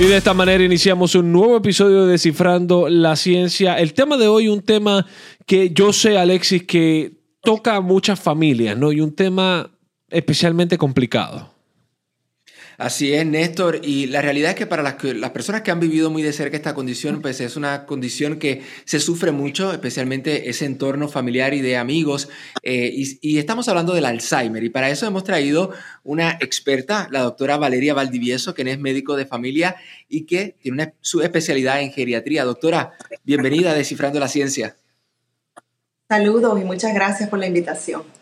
Y de esta manera iniciamos un nuevo episodio de Descifrando la Ciencia. El tema de hoy, un tema que yo sé, Alexis, que toca a muchas familias, ¿no? Y un tema especialmente complicado. Así es, Néstor. Y la realidad es que para las, las, personas que han vivido muy de cerca esta condición, pues es una condición que se sufre mucho, especialmente ese entorno familiar y de amigos. Eh, y, estamos hablando del Alzheimer. Y para eso hemos traído una experta, la doctora Valeria Valdivieso, quien es médico de familia y que tiene una, su especialidad en geriatría. Doctora, bienvenida a Descifrando la Ciencia. Saludos y muchas gracias por la invitación.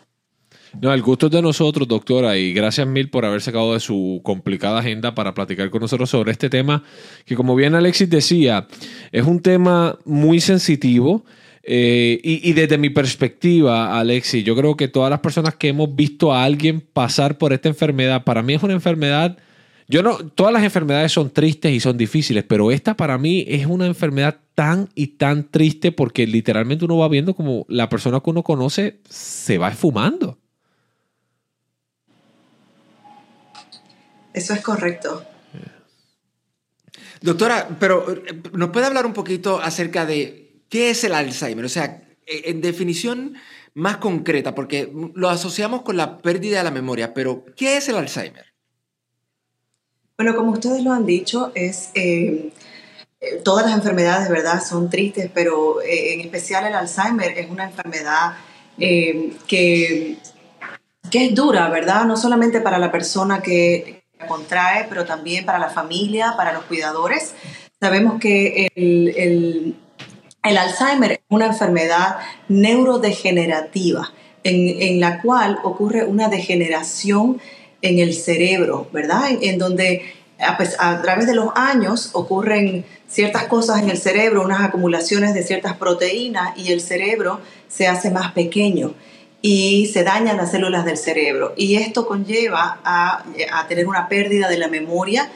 No, el gusto es de nosotros, doctora, y gracias mil por haber sacado de su complicada agenda para platicar con nosotros sobre este tema, que como bien Alexis decía, es un tema muy sensitivo. Eh, y, desde mi perspectiva, Alexis, yo creo que todas las personas que hemos visto a alguien pasar por esta enfermedad, para mí es una enfermedad, yo no, todas las enfermedades son tristes y son difíciles, pero esta para mí es una enfermedad tan y tan triste porque literalmente uno va viendo como la persona que uno conoce se va esfumando. Eso es correcto. Doctora, pero eh, ¿nos puede hablar un poquito acerca de qué es el Alzheimer? O sea, e, en definición más concreta, porque lo asociamos con la pérdida de la memoria, pero ¿qué es el Alzheimer? Bueno, como ustedes lo han dicho, es eh, eh, todas las enfermedades, ¿verdad? Son tristes, pero en especial el Alzheimer es una enfermedad que, que es dura, ¿verdad? No solamente para la persona que, contrae, pero también para la familia, para los cuidadores. Sabemos que el, Alzheimer es una enfermedad neurodegenerativa en, la cual ocurre una degeneración en el cerebro, ¿verdad? En, donde a, a, través de los años ocurren ciertas cosas en el cerebro, unas acumulaciones de ciertas proteínas y el cerebro se hace más pequeño y se dañan las células del cerebro. Y esto conlleva a, tener una pérdida de la memoria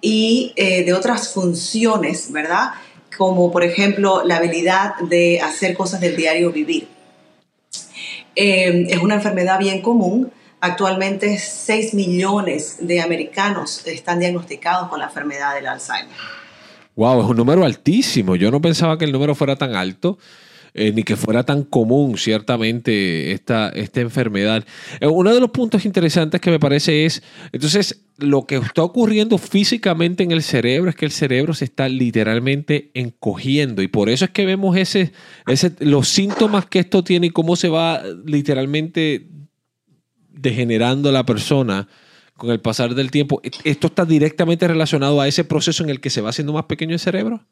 y eh, de otras funciones, ¿verdad? Como por ejemplo la habilidad de hacer cosas del diario vivir. Eh, es una enfermedad bien común. Actualmente 6 millones de americanos están diagnosticados con la enfermedad del Alzheimer. Wow, es un número altísimo. Yo no pensaba que el número fuera tan alto. Eh, ni que fuera tan común, ciertamente, esta, esta enfermedad. Eh, uno de los puntos interesantes que me parece es, entonces, lo que está ocurriendo físicamente en el cerebro es que el cerebro se está literalmente encogiendo y por eso es que vemos ese, ese, los síntomas que esto tiene y cómo se va literalmente degenerando la persona con el pasar del tiempo. ¿Esto está directamente relacionado a ese proceso en el que se va haciendo más pequeño el cerebro?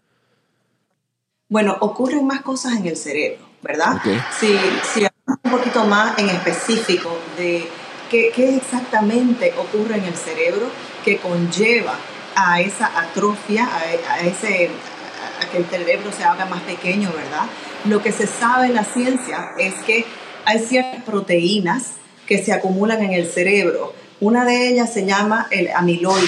Bueno, ocurren más cosas en el cerebro, ¿verdad? Si, si hablamos un poquito más en específico de qué, exactamente ocurre en el cerebro que conlleva a esa atrofia, a, ese, a que el cerebro se haga más pequeño, ¿verdad? Lo que se sabe en la ciencia es que hay ciertas proteínas que se acumulan en el cerebro. Una de ellas se llama el amiloide.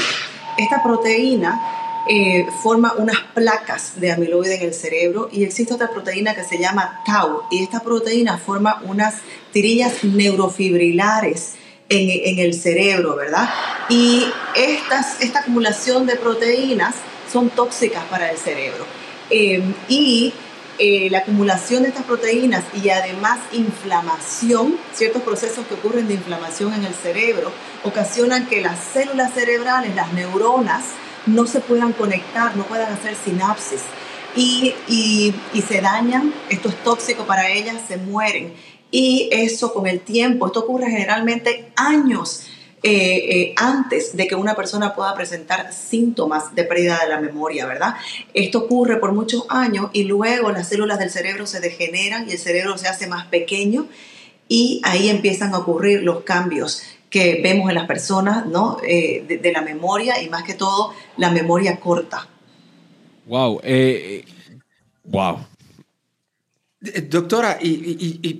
Esta proteína eh, forma unas placas de amiloide en el cerebro y existe otra proteína que se llama tau y esta proteína forma unas tirillas neurofibrilares en, el cerebro, ¿verdad? Y esta acumulación de proteínas son tóxicas para el cerebro. Eh, y eh, la acumulación de estas proteínas y además inflamación, ciertos procesos que ocurren de inflamación en el cerebro, ocasionan que las células cerebrales, las neuronas, no se puedan conectar, no puedan hacer sinapsis y, se dañan, esto es tóxico para ellas, se mueren. Y eso con el tiempo, esto ocurre generalmente años eh, eh, antes de que una persona pueda presentar síntomas de pérdida de la memoria, ¿verdad? Esto ocurre por muchos años y luego las células del cerebro se degeneran y el cerebro se hace más pequeño y ahí empiezan a ocurrir los cambios que vemos en las personas, ¿no? Eh, de, la memoria y más que todo la memoria corta. Wow, eh, wow. Eh, doctora, y,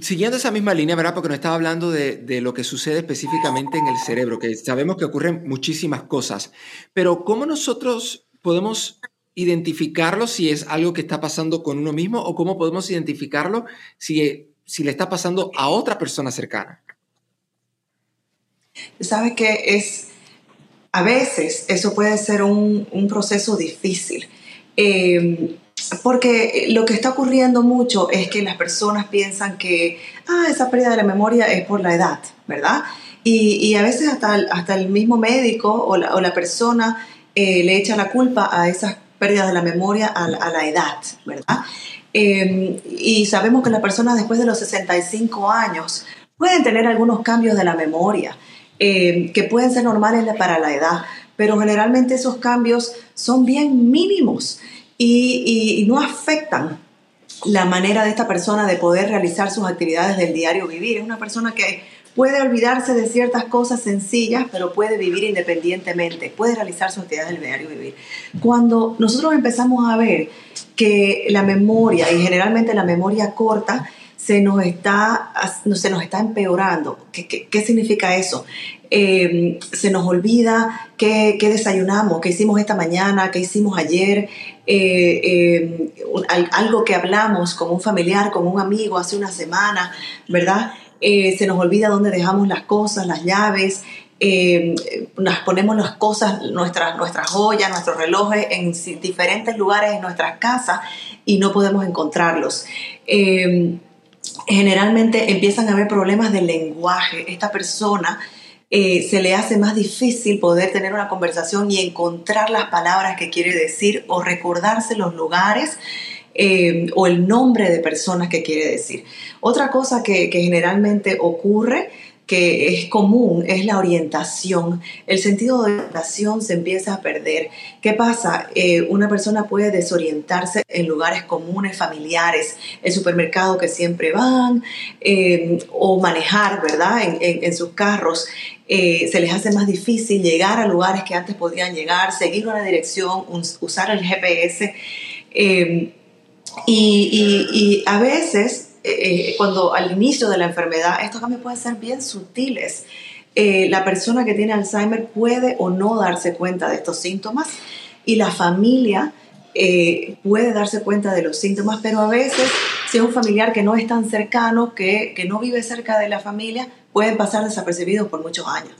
siguiendo esa misma línea, ¿verdad? Porque nos estaba hablando de, de, lo que sucede específicamente en el cerebro, que sabemos que ocurren muchísimas cosas, pero ¿cómo nosotros podemos identificarlo si es algo que está pasando con uno mismo o cómo podemos identificarlo si, si le está pasando a otra persona cercana? Sabes que es a veces eso puede ser un, proceso difícil. Eh, porque lo que está ocurriendo mucho es que las personas piensan que, ah, esa pérdida de la memoria es por la edad, ¿verdad? Y, a veces hasta, hasta el mismo médico o la, persona eh, le echa la culpa a esas pérdidas de la memoria a, la edad, ¿verdad? Em, y sabemos que las personas después de los 65 años pueden tener algunos cambios de la memoria em, que pueden ser normales para la edad, pero generalmente esos cambios son bien mínimos y, no afectan la manera de esta persona de poder realizar sus actividades del diario vivir. Es una persona que puede olvidarse de ciertas cosas sencillas, pero puede vivir independientemente, puede realizar sus actividades del diario vivir. Cuando nosotros empezamos a ver que la memoria, y generalmente la memoria corta, se nos está, se nos está empeorando. ¿Qué, qué, significa eso? Eh, se nos olvida qué, qué, desayunamos, qué hicimos esta mañana, qué hicimos ayer, eh, eh, algo que hablamos con un familiar, con un amigo hace una semana, ¿verdad? se nos olvida dónde dejamos las cosas, las llaves, nos ponemos las cosas, nuestras, nuestras joyas, nuestros relojes en diferentes lugares en nuestras casas y no podemos encontrarlos generalmente empiezan a haber problemas de lenguaje. Esta persona eh, se le hace más difícil poder tener una conversación y encontrar las palabras que quiere decir o recordarse los lugares eh, o el nombre de personas que quiere decir. Otra cosa que, que generalmente ocurre que es común es la orientación. El sentido de orientación se empieza a perder. ¿Qué pasa? Eh, una persona puede desorientarse en lugares comunes, familiares, el supermercado que siempre van, eh, o manejar, ¿verdad? En, sus carros. Eh, se les hace más difícil llegar a lugares que antes podían llegar, seguir una dirección, usar el GPS. y, y a veces eh, cuando al inicio de la enfermedad, estos cambios pueden ser bien sutiles. Eh, la persona que tiene Alzheimer puede o no darse cuenta de estos síntomas y la familia eh, puede darse cuenta de los síntomas, pero a veces si es un familiar que no es tan cercano, que, que no vive cerca de la familia, pueden pasar desapercibidos por muchos años.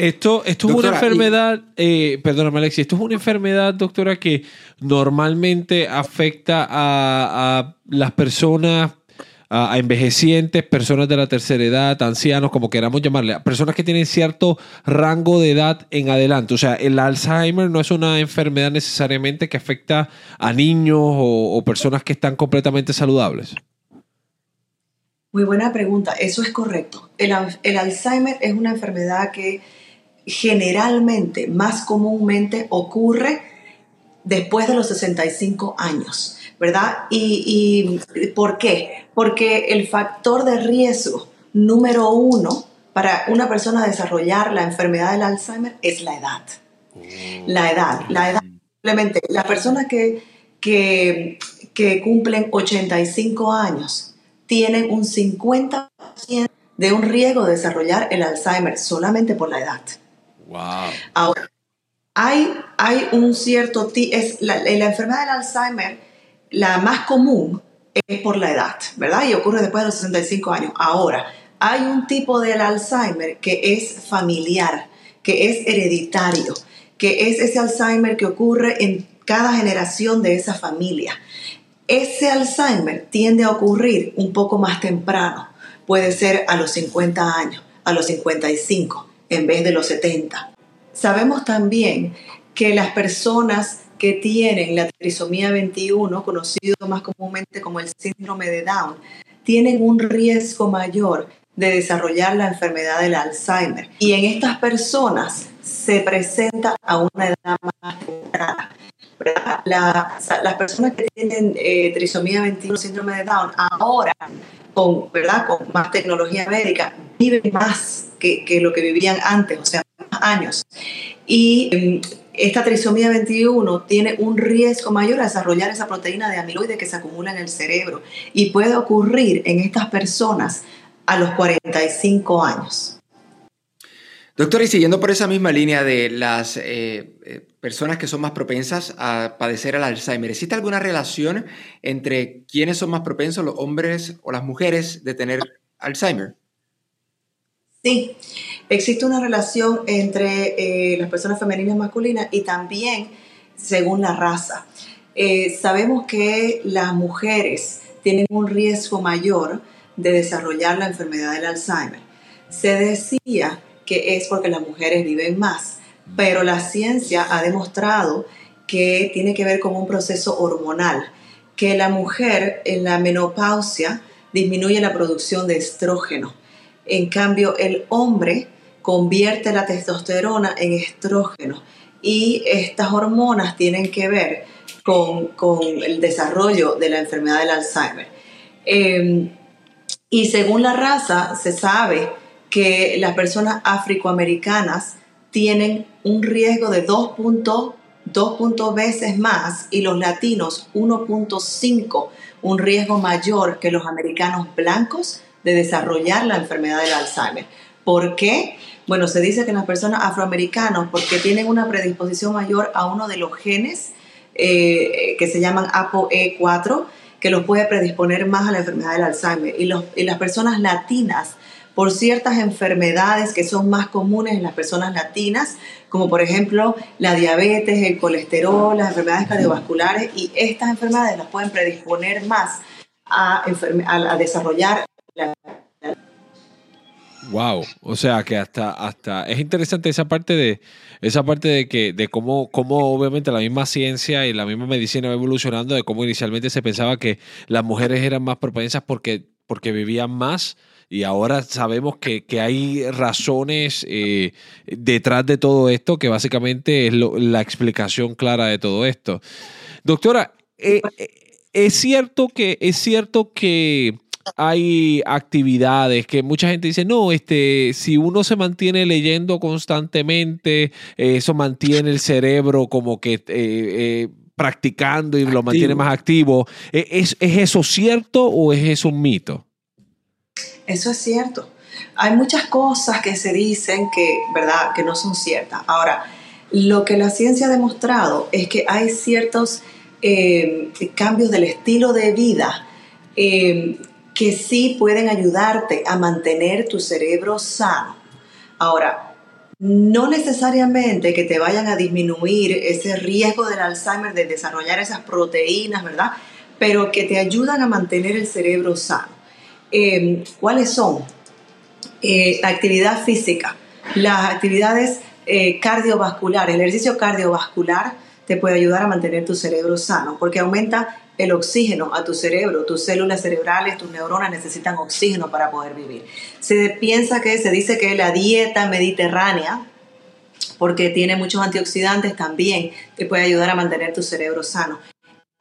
Esto, esto es una enfermedad, eh, perdóname Alexi, esto es una enfermedad, doctora, que normalmente afecta a, las personas, a, envejecientes, personas de la tercera edad, ancianos, como queramos llamarle, personas que tienen cierto rango de edad en adelante. O sea, el Alzheimer no es una enfermedad necesariamente que afecta a niños o, personas que están completamente saludables. Muy buena pregunta, eso es correcto. El, el Alzheimer es una enfermedad que generalmente, más comúnmente, ocurre después de los 65 años, ¿verdad? ¿Y, por qué? Porque el factor de riesgo número uno para una persona desarrollar la enfermedad del Alzheimer es la edad. Oh. La edad, la edad. Simplemente, las personas que, que, que cumplen 85 años tienen un 50% de un riesgo de desarrollar el Alzheimer solamente por la edad. Wow. Ahora, hay, hay un cierto... Es la, la enfermedad del Alzheimer, la más común es por la edad, ¿verdad? Y ocurre después de los 65 años. Ahora, hay un tipo del Alzheimer que es familiar, que es hereditario, que es ese Alzheimer que ocurre en cada generación de esa familia. Ese Alzheimer tiende a ocurrir un poco más temprano, puede ser a los 50 años, a los 55 en vez de los 70. Sabemos también que las personas que tienen la trisomía 21, conocido más comúnmente como el síndrome de Down, tienen un riesgo mayor de desarrollar la enfermedad del Alzheimer. Y en estas personas se presenta a una edad más temprana. Las personas que tienen eh, trisomía 21, síndrome de Down, ahora con, ¿verdad? con más tecnología médica, viven más que, que lo que vivían antes, o sea, más años. Y em, esta trisomía 21 tiene un riesgo mayor a desarrollar esa proteína de amiloide que se acumula en el cerebro y puede ocurrir en estas personas a los 45 años. Doctor, y siguiendo por esa misma línea de las eh, eh, personas que son más propensas a padecer el Alzheimer, ¿existe alguna relación entre quiénes son más propensos, los hombres o las mujeres, de tener Alzheimer? Sí, existe una relación entre eh, las personas femeninas y masculinas y también según la raza. Sabemos que las mujeres tienen un riesgo mayor de desarrollar la enfermedad del Alzheimer. Se decía que es porque las mujeres viven más, pero la ciencia ha demostrado que tiene que ver con un proceso hormonal, que la mujer en la menopausia disminuye la producción de estrógeno. En cambio, el hombre convierte la testosterona en estrógeno y estas hormonas tienen que ver con, el desarrollo de la enfermedad del Alzheimer. Em, y según la raza, se sabe que las personas afroamericanas tienen un riesgo de 2.2 veces más y los latinos 1.5, un riesgo mayor que los americanos blancos de desarrollar la enfermedad del Alzheimer. ¿Por qué? Bueno, se dice que las personas afroamericanas, porque tienen una predisposición mayor a uno de los genes eh, que se llaman ApoE4, que los puede predisponer más a la enfermedad del Alzheimer. Y, los, y las personas latinas por ciertas enfermedades que son más comunes en las personas latinas, como por ejemplo la diabetes, el colesterol, las enfermedades cardiovasculares, y estas enfermedades las pueden predisponer más a, a, desarrollar la Wow, o sea que hasta, hasta es interesante esa parte de esa parte de que de cómo, cómo obviamente la misma ciencia y la misma medicina va evolucionando, de cómo inicialmente se pensaba que las mujeres eran más propensas porque, porque vivían más y ahora sabemos que, hay razones eh, detrás de todo esto que básicamente es la explicación clara de todo esto. Doctora, eh, eh, es cierto que es cierto que hay actividades que mucha gente dice, no, este, si uno se mantiene leyendo constantemente, eso mantiene el cerebro como que practicando y lo mantiene más activo. ¿Es, ¿Es eso cierto o es eso un mito? Eso es cierto. Hay muchas cosas que se dicen que, ¿verdad?, que no son ciertas. Ahora, lo que la ciencia ha demostrado es que hay ciertos eh, cambios del estilo de vida eh, que sí pueden ayudarte a mantener tu cerebro sano. Ahora, no necesariamente que te vayan a disminuir ese riesgo del Alzheimer de desarrollar esas proteínas, ¿verdad? Pero que te ayudan a mantener el cerebro sano. Em, ¿cuáles son? Eh, actividad física, las actividades eh, cardiovasculares, el ejercicio cardiovascular te puede ayudar a mantener tu cerebro sano porque aumenta el oxígeno a tu cerebro, tus células cerebrales, tus neuronas necesitan oxígeno para poder vivir. Se piensa que, se dice que la dieta mediterránea, porque tiene muchos antioxidantes, también te puede ayudar a mantener tu cerebro sano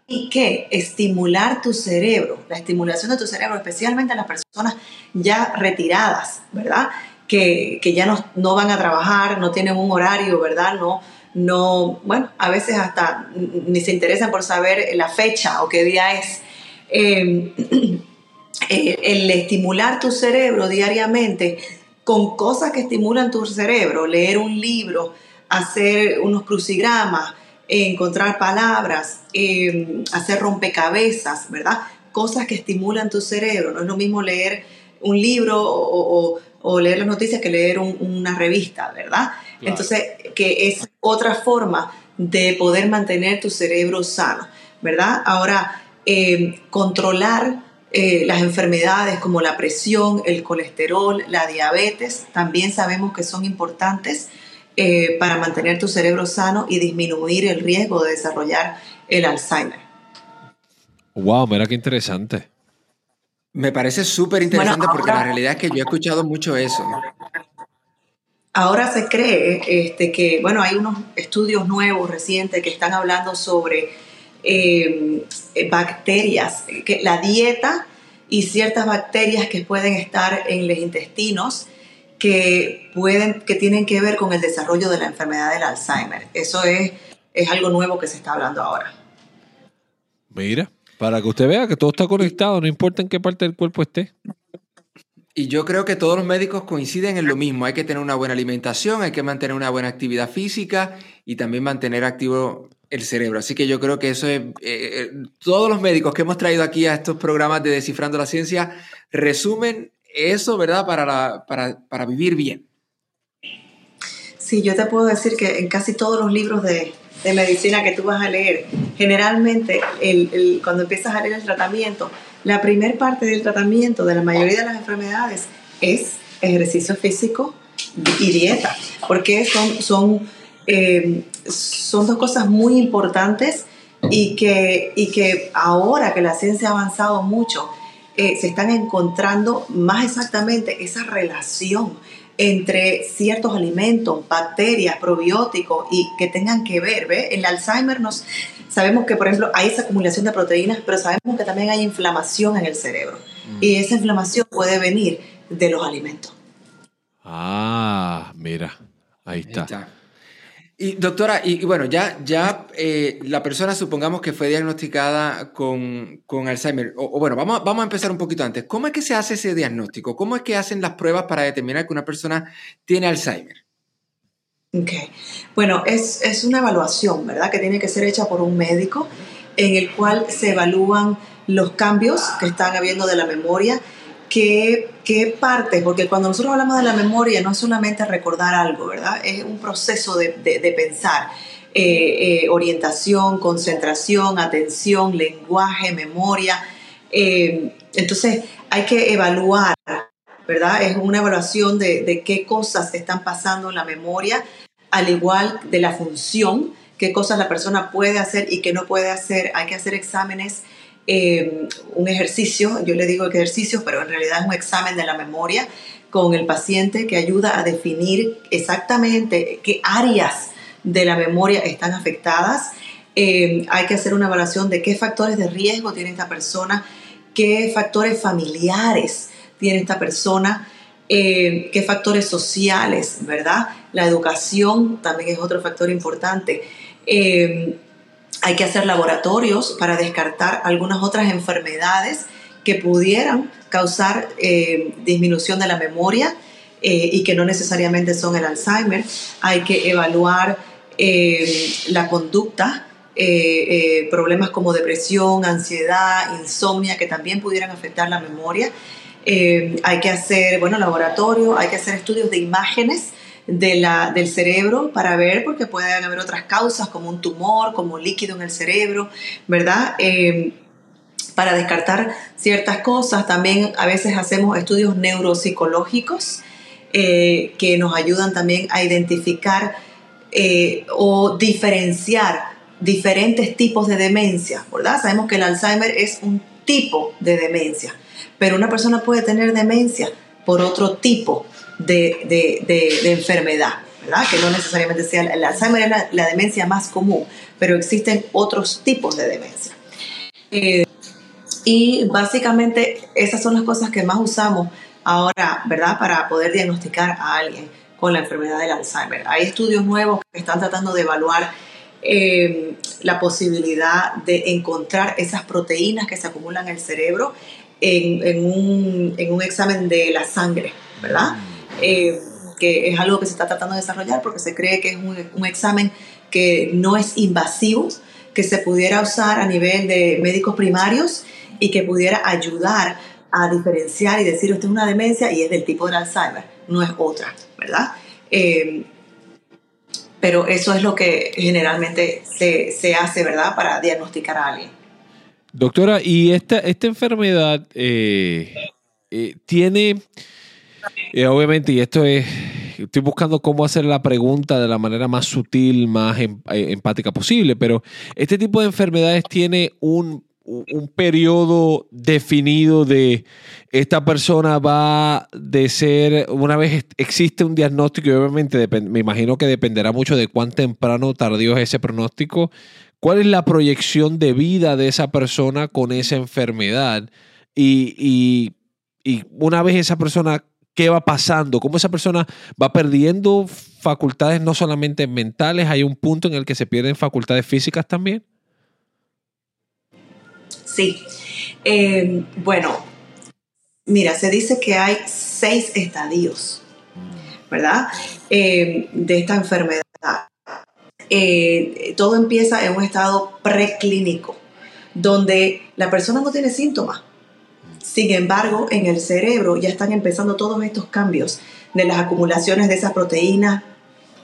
y que estimular tu cerebro, la estimulación de tu cerebro, especialmente en las personas ya retiradas, ¿verdad? Que, ya no, no, van a trabajar, no tienen un horario, ¿verdad? No, no, bueno, a veces hasta ni se interesan por saber la fecha o qué día es. Em, eh, el estimular tu cerebro diariamente con cosas que estimulan tu cerebro, leer un libro, hacer unos crucigramas, encontrar palabras, em, hacer rompecabezas, ¿verdad? Cosas que estimulan tu cerebro. No es lo mismo leer un libro o, leer las noticias que leer una revista, ¿verdad? Entonces, que es otra forma de poder mantener tu cerebro sano, ¿verdad? Ahora, em, controlar eh, las enfermedades como la presión, el colesterol, la diabetes, también sabemos que son importantes eh, para mantener tu cerebro sano y disminuir el riesgo de desarrollar el Alzheimer. Wow, mira qué interesante. Me parece súper interesante porque la realidad es que yo he escuchado mucho eso. Ahora se cree este, que, bueno, hay unos estudios nuevos, recientes, que están hablando sobre eh, bacterias, que la dieta y ciertas bacterias que pueden estar en los intestinos que, pueden, que tienen que ver con el desarrollo de la enfermedad del Alzheimer. Eso es, es algo nuevo que se está hablando ahora. Mira, para que usted vea que todo está conectado, no importa en qué parte del cuerpo esté. Y yo creo que todos los médicos coinciden en lo mismo. Hay que tener una buena alimentación, hay que mantener una buena actividad física y también mantener activo el cerebro. Así que yo creo que eso es... Eh, eh, todos los médicos que hemos traído aquí a estos programas de Descifrando la Ciencia resumen eso, ¿verdad? Para, para, vivir bien. Sí, yo te puedo decir que en casi todos los libros de, de medicina que tú vas a leer, generalmente el, cuando empiezas a leer el tratamiento, la primer parte del tratamiento de la mayoría de las enfermedades es ejercicio físico y dieta, porque son, son, eh, son dos cosas muy importantes y que, y que ahora que la ciencia ha avanzado mucho, eh, se están encontrando más exactamente esa relación entre ciertos alimentos, bacterias, probióticos y que tengan que ver. ¿ve? El Alzheimer nos sabemos que, por ejemplo, hay esa acumulación de proteínas, pero sabemos que también hay inflamación en el cerebro. Mm. Y esa inflamación puede venir de los alimentos. Ah, mira, ahí está. Y doctora, y, bueno, ya, ya eh, la persona supongamos que fue diagnosticada con, Alzheimer, o, bueno, vamos, vamos a empezar un poquito antes. ¿Cómo es que se hace ese diagnóstico? ¿Cómo es que hacen las pruebas para determinar que una persona tiene Alzheimer? Ok, bueno, es, es una evaluación, ¿verdad? Que tiene que ser hecha por un médico en el cual se evalúan los cambios que están habiendo de la memoria qué, qué parte, porque cuando nosotros hablamos de la memoria no es solamente recordar algo, ¿verdad? Es un proceso de, de, pensar. Eh, eh, orientación, concentración, atención, lenguaje, memoria. Eh, entonces hay que evaluar, ¿verdad? Es una evaluación de, de, qué cosas están pasando en la memoria, al igual de la función, qué cosas la persona puede hacer y qué no puede hacer. Hay que hacer exámenes eh, un ejercicio, yo le digo ejercicio, pero en realidad es un examen de la memoria con el paciente que ayuda a definir exactamente qué áreas de la memoria están afectadas. Eh, hay que hacer una evaluación de qué factores de riesgo tiene esta persona, qué factores familiares tiene esta persona, eh, qué factores sociales, ¿verdad? La educación también es otro factor importante. Hay que hacer laboratorios para descartar algunas otras enfermedades que pudieran causar eh, disminución de la memoria eh, y que no necesariamente son el Alzheimer. Hay que evaluar eh, la conducta, problemas como depresión, ansiedad, insomnia, que también pudieran afectar la memoria. hay que hacer, bueno, laboratorio, hay que hacer estudios de imágenes de la, del cerebro para ver, porque pueden haber otras causas como un tumor, como líquido en el cerebro, ¿verdad? Eh, para descartar ciertas cosas, también a veces hacemos estudios neuropsicológicos eh, que nos ayudan también a identificar eh, o diferenciar diferentes tipos de demencia, ¿verdad? Sabemos que el Alzheimer es un tipo de demencia, pero una persona puede tener demencia por otro tipo de, enfermedad, ¿verdad? Que no necesariamente sea el Alzheimer es la, demencia más común, pero existen otros tipos de demencia. Eh, y básicamente esas son las cosas que más usamos ahora, ¿verdad? Para poder diagnosticar a alguien con la enfermedad del Alzheimer. Hay estudios nuevos que están tratando de evaluar eh, la posibilidad de encontrar esas proteínas que se acumulan en el cerebro en, un, en un examen de la sangre, ¿verdad? Eh, que es algo que se está tratando de desarrollar porque se cree que es un, examen que no es invasivo, que se pudiera usar a nivel de médicos primarios y que pudiera ayudar a diferenciar y decir, esto es una demencia y es del tipo de Alzheimer, no es otra, ¿verdad? Eh, pero eso es lo que generalmente se, hace, ¿verdad?, para diagnosticar a alguien. Doctora, ¿y esta, esta enfermedad eh, tiene y obviamente, y esto es, estoy buscando cómo hacer la pregunta de la manera más sutil, más em, eh, empática posible, pero este tipo de enfermedades tiene un, un periodo definido de esta persona va de ser, una vez existe un diagnóstico y obviamente me imagino que dependerá mucho de cuán temprano o tardío es ese pronóstico, cuál es la proyección de vida de esa persona con esa enfermedad y, y una vez esa persona qué va pasando, cómo esa persona va perdiendo facultades no solamente mentales, hay un punto en el que se pierden facultades físicas también. Sí, eh, bueno, mira, se dice que hay seis estadios, ¿verdad? Eh, de esta enfermedad. Eh, todo empieza en un estado preclínico, donde la persona no tiene síntomas sin embargo, en el cerebro ya están empezando todos estos cambios de las acumulaciones de esas proteínas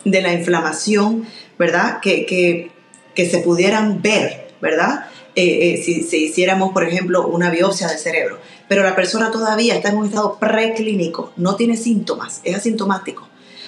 de la inflamación, ¿verdad? Que, que, que se pudieran ver, ¿verdad? Eh, eh, si, si, hiciéramos, por ejemplo, una biopsia del cerebro. Pero la persona todavía está en un estado preclínico, no tiene síntomas, es asintomático.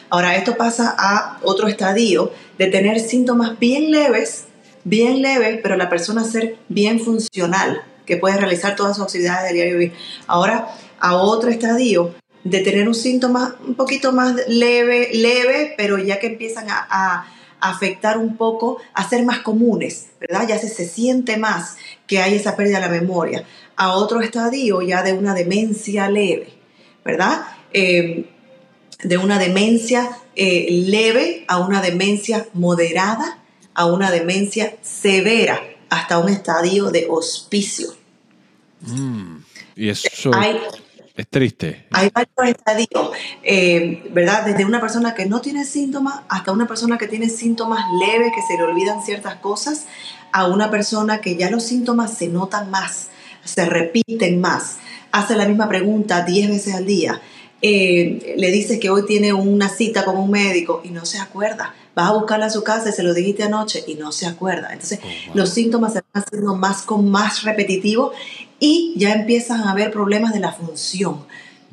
Ahora, esto pasa a otro estadio de tener síntomas bien leves, bien leves, pero la persona ser bien funcional, que puede realizar todas sus actividades de diario vivir. Ahora, a otro estadio de tener un síntoma un poquito más leve, leve, pero ya que empiezan a afectar un poco, a ser más comunes, ¿verdad? Ya se, se siente más que hay esa pérdida de la memoria. A otro estadio ya de una demencia leve, ¿verdad? Eh, de una demencia eh, leve a una demencia moderada, a una demencia severa, hasta un estadio de hospicio. Mm, y eso... Es triste. Hay varios estadios, eh, ¿verdad? Desde una persona que no tiene síntomas hasta una persona que tiene síntomas leves, que se le olvidan ciertas cosas, a una persona que ya los síntomas se notan más, se repiten más, hace la misma pregunta 10 veces al día. Eh, le dices que hoy tiene una cita con un médico y no se acuerda. Vas a buscarla a su casa y se lo dijiste anoche y no se acuerda. Entonces, oh, los síntomas se van haciendo más con más repetitivo y ya empiezan a haber problemas de la función.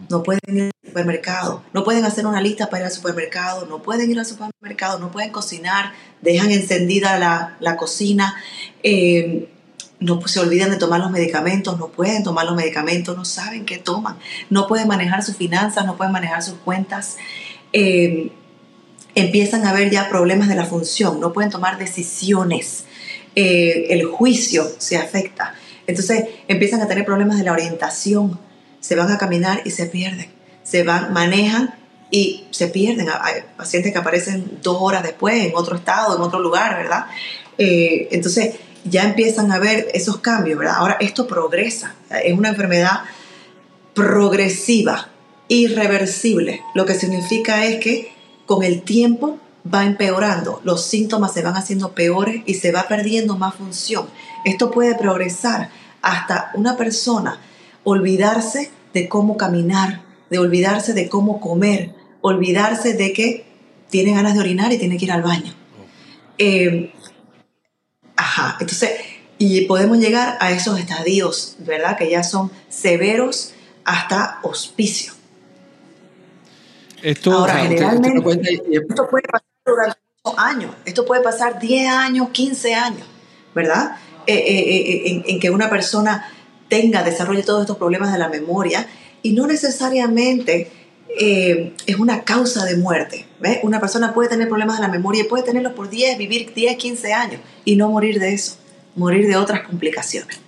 No pueden ir al supermercado, no pueden hacer una lista para ir al supermercado, no pueden ir al supermercado, no pueden cocinar, dejan encendida la, cocina, eh, no se olvidan de tomar los medicamentos, no pueden tomar los medicamentos, no saben qué toman, no pueden manejar sus finanzas, no pueden manejar sus cuentas. Eh, empiezan a haber ya problemas de la función, no pueden tomar decisiones, eh, el juicio se afecta. Entonces empiezan a tener problemas de la orientación, se van a caminar y se pierden, se van, manejan y se pierden. Hay pacientes que aparecen dos horas después en otro estado, en otro lugar, ¿verdad? Eh, entonces ya empiezan a ver esos cambios, ¿verdad? Ahora esto progresa, es una enfermedad progresiva, irreversible. Lo que significa es que con el tiempo va empeorando, los síntomas se van haciendo peores y se va perdiendo más función. Esto puede progresar hasta una persona olvidarse de cómo caminar, de olvidarse de cómo comer, olvidarse de que tiene ganas de orinar y tiene que ir al baño. Eh, ajá, entonces, y podemos llegar a esos estadios, ¿verdad? Que ya son severos hasta hospicio. Esto, Ahora, generalmente, esto puede pasar durante muchos años, esto puede pasar 10 años, 15 años, ¿verdad? Eh, eh, eh, en, que una persona tenga, desarrolle todos estos problemas de la memoria y no necesariamente es una causa de muerte. Una persona puede tener problemas de la memoria y puede tenerlos por 10, vivir 10, 15 años y no morir de eso, morir de otras complicaciones.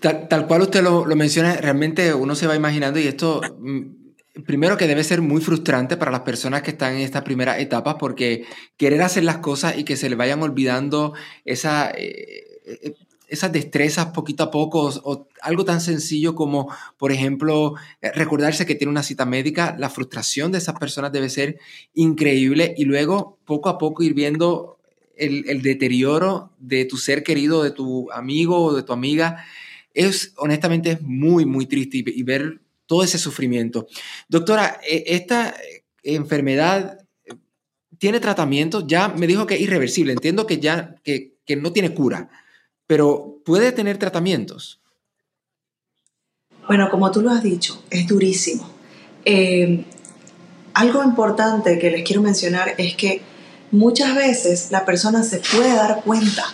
Tal, cual usted lo, menciona, realmente uno se va imaginando y esto mm, primero que debe ser muy frustrante para las personas que están en esta primera etapa porque querer hacer las cosas y que se le vayan olvidando esa, eh, eh, esas destrezas poquito a poco o, algo tan sencillo como, por ejemplo, eh, recordarse que tiene una cita médica, la frustración de esas personas debe ser increíble y luego poco a poco ir viendo el, deterioro de tu ser querido, de tu amigo o de tu amiga. Es honestamente es muy, muy triste y ver todo ese sufrimiento. Doctora, e, esta enfermedad eh, tiene tratamiento, ya me dijo que es irreversible, entiendo que ya que, no tiene cura, pero puede tener tratamientos. Bueno, como tú lo has dicho, es durísimo. Eh, algo importante que les quiero mencionar es que muchas veces la persona se puede dar cuenta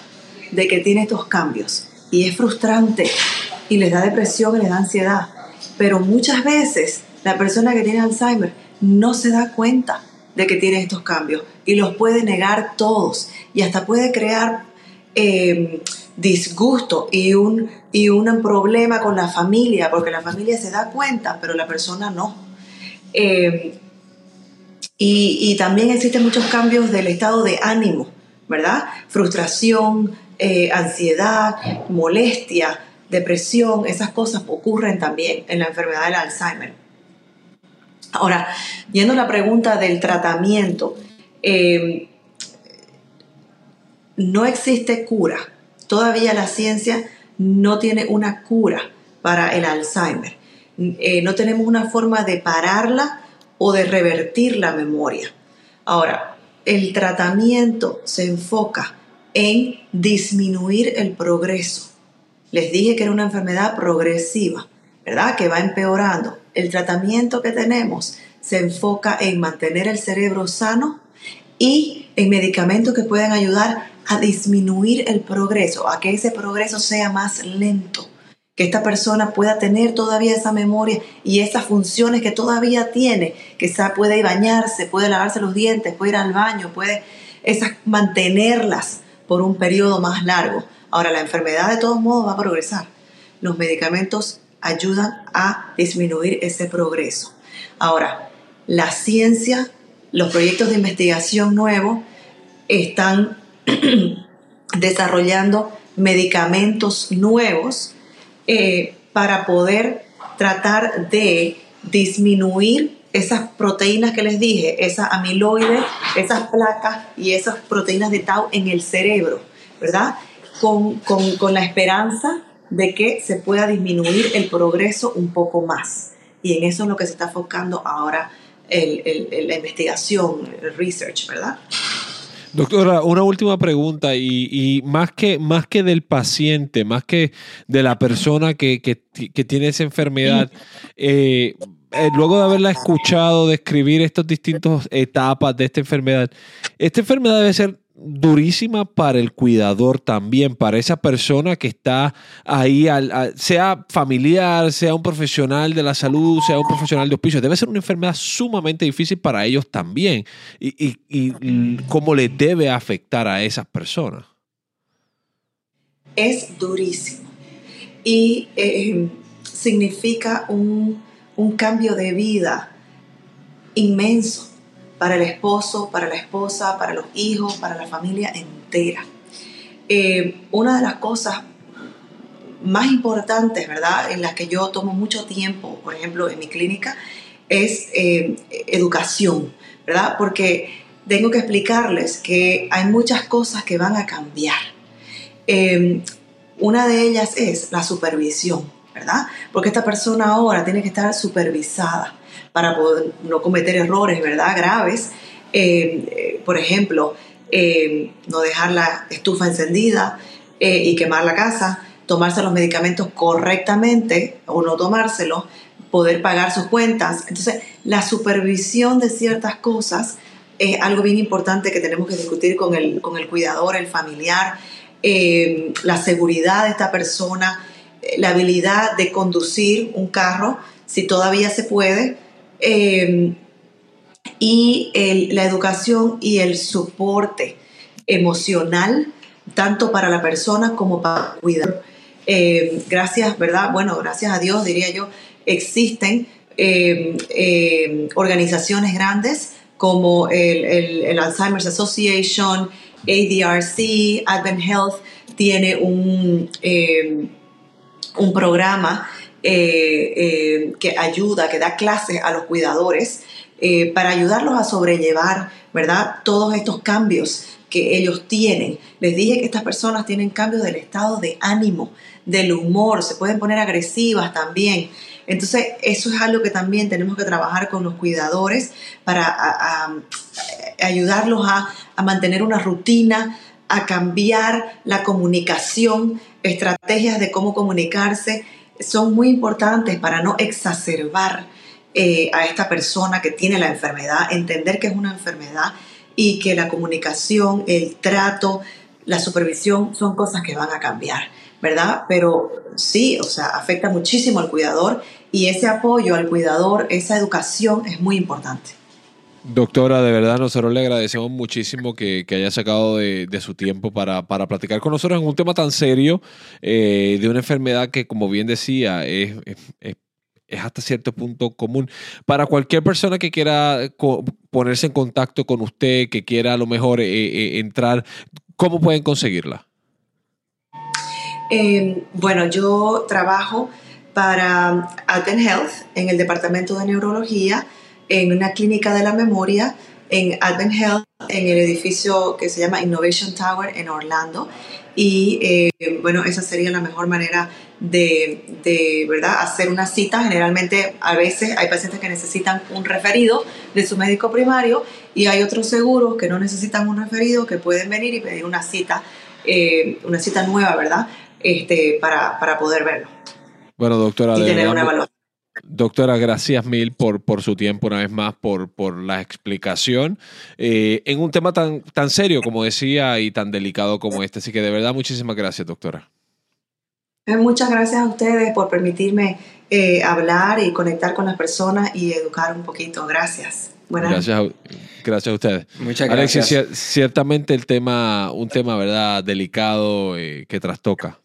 de que tiene estos cambios y es frustrante y les da depresión y les da ansiedad pero muchas veces la persona que tiene Alzheimer no se da cuenta de que tiene estos cambios y los puede negar todos y hasta puede crear em, disgusto y un, y un problema con la familia, porque la familia se da cuenta, pero la persona no. Em, y, también existen muchos cambios del estado de ánimo, ¿verdad? Frustración, eh, ansiedad, molestia, depresión, esas cosas ocurren también en la enfermedad del Alzheimer. Ahora, yendo a la pregunta del tratamiento, eh, no existe cura. Todavía la ciencia no tiene una cura para el Alzheimer. Eh, no tenemos una forma de pararla o de revertir la memoria. Ahora, el tratamiento se enfoca en disminuir el progreso. Les dije que era una enfermedad progresiva, ¿verdad? Que va empeorando. El tratamiento que tenemos se enfoca en mantener el cerebro sano y en medicamentos que puedan ayudar a disminuir el progreso, a que ese progreso sea más lento, que esta persona pueda tener todavía esa memoria y esas funciones que todavía tiene, que puede bañarse, puede lavarse los dientes, puede ir al baño, puede esas, mantenerlas por un periodo más largo. Ahora, la enfermedad de todos modos va a progresar. Los medicamentos ayudan a disminuir ese progreso. Ahora, la ciencia, los proyectos de investigación nuevos están desarrollando medicamentos nuevos eh, para poder tratar de disminuir esas proteínas que les dije, esa amiloide, esas placas y esas proteínas de tau en el cerebro, ¿verdad? Con, con, la esperanza de que se pueda disminuir el progreso un poco más. Y en eso es lo que se está enfocando ahora la investigación, el research, ¿verdad? Doctora, una última pregunta y, más, que, más que del paciente, más que de la persona que, tiene esa enfermedad, eh, eh, luego de haberla escuchado describir estas distintas etapas de esta enfermedad, esta enfermedad debe ser durísima para el cuidador también, para esa persona que está ahí, sea familiar, sea un profesional de la salud, sea un profesional de hospicio. Debe ser una enfermedad sumamente difícil para ellos también. ¿Y, cómo le debe afectar a esas personas? Es durísimo. Y eh, significa un cambio de vida inmenso para el esposo, para la esposa, para los hijos, para la familia entera. Eh, una de las cosas más importantes, ¿verdad?, en las que yo tomo mucho tiempo, por ejemplo, en mi clínica, es eh, educación, ¿verdad? Porque tengo que explicarles que hay muchas cosas que van a cambiar. Eh, una de ellas es la supervisión, ¿verdad? Porque esta persona ahora tiene que estar supervisada para poder no cometer errores, ¿verdad? Graves. Eh, eh, por ejemplo, eh, no dejar la estufa encendida y quemar la casa, tomarse los medicamentos correctamente o no tomárselos, poder pagar sus cuentas. Entonces, la supervisión de ciertas cosas es algo bien importante que tenemos que discutir con el, con el cuidador, el familiar, la seguridad de esta persona, la habilidad de conducir un carro, si todavía se puede, Em, y la educación y el soporte emocional, tanto para la persona como para el cuidador. Em, gracias, ¿verdad? Bueno, gracias a Dios, diría yo, existen em, organizaciones grandes como el, Alzheimer's Association, ADRC, Advent Health, tiene un, un programa eh, eh, que ayuda, que da clases a los cuidadores eh, para ayudarlos a sobrellevar, ¿verdad? Todos estos cambios que ellos tienen. Les dije que estas personas tienen cambios del estado de ánimo, del humor, se pueden poner agresivas también. Entonces, eso es algo que también tenemos que trabajar con los cuidadores para ayudarlos a, a mantener una rutina, a cambiar la comunicación, estrategias de cómo comunicarse son muy importantes para no exacerbar eh, a esta persona que tiene la enfermedad, entender que es una enfermedad y que la comunicación, el trato, la supervisión son cosas que van a cambiar, ¿verdad? Pero sí, o sea, afecta muchísimo al cuidador y ese apoyo al cuidador, esa educación es muy importante. Doctora, de verdad nosotros le agradecemos muchísimo que, haya sacado de, su tiempo para, platicar con nosotros en un tema tan serio eh, de una enfermedad que, como bien decía, es, hasta cierto punto común. Para cualquier persona que quiera ponerse en contacto con usted, que quiera a lo mejor eh, eh, entrar, ¿cómo pueden conseguirla? bueno, yo trabajo para Alten Health en el departamento de neurología en una clínica de la memoria en Advent Health, en el edificio que se llama Innovation Tower en Orlando. Y eh, bueno, esa sería la mejor manera de, de, ¿verdad? hacer una cita. Generalmente, a veces hay pacientes que necesitan un referido de su médico primario y hay otros seguros que no necesitan un referido, que pueden venir y pedir una cita, eh, una cita nueva, ¿verdad? Este, para, para poder verlo. Bueno, doctora, y tener una evaluación. Doctora, gracias mil por, por su tiempo una vez más, por, por la explicación eh, en un tema tan, tan serio como decía y tan delicado como este. Así que de verdad, muchísimas gracias, doctora. Eh, muchas gracias a ustedes por permitirme eh, hablar y conectar con las personas y educar un poquito. Gracias. Buenas gracias, a, gracias a ustedes. Muchas gracias. Alexis, ciertamente el tema, un tema, ¿verdad?, delicado que trastoca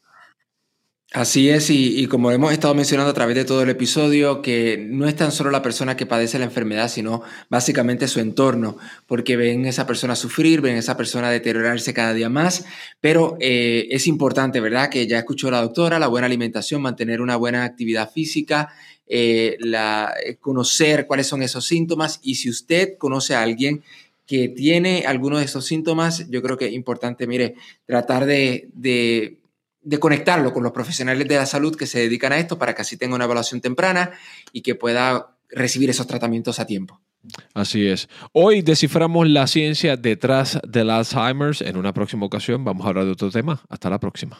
Así es, y, como hemos estado mencionando a través de todo el episodio, que no es tan solo la persona que padece la enfermedad, sino básicamente su entorno, porque ven esa persona sufrir, ven esa persona deteriorarse cada día más, pero eh, es importante, ¿verdad? Que ya escuchó la doctora, la buena alimentación, mantener una buena actividad física, eh, eh, conocer cuáles son esos síntomas, y si usted conoce a alguien que tiene alguno de esos síntomas, yo creo que es importante, mire, tratar de conectarlo con los profesionales de la salud que se dedican a esto para que así tenga una evaluación temprana y que pueda recibir esos tratamientos a tiempo. Así es. Hoy desciframos la ciencia detrás del Alzheimer. En una próxima ocasión vamos a hablar de otro tema. Hasta la próxima.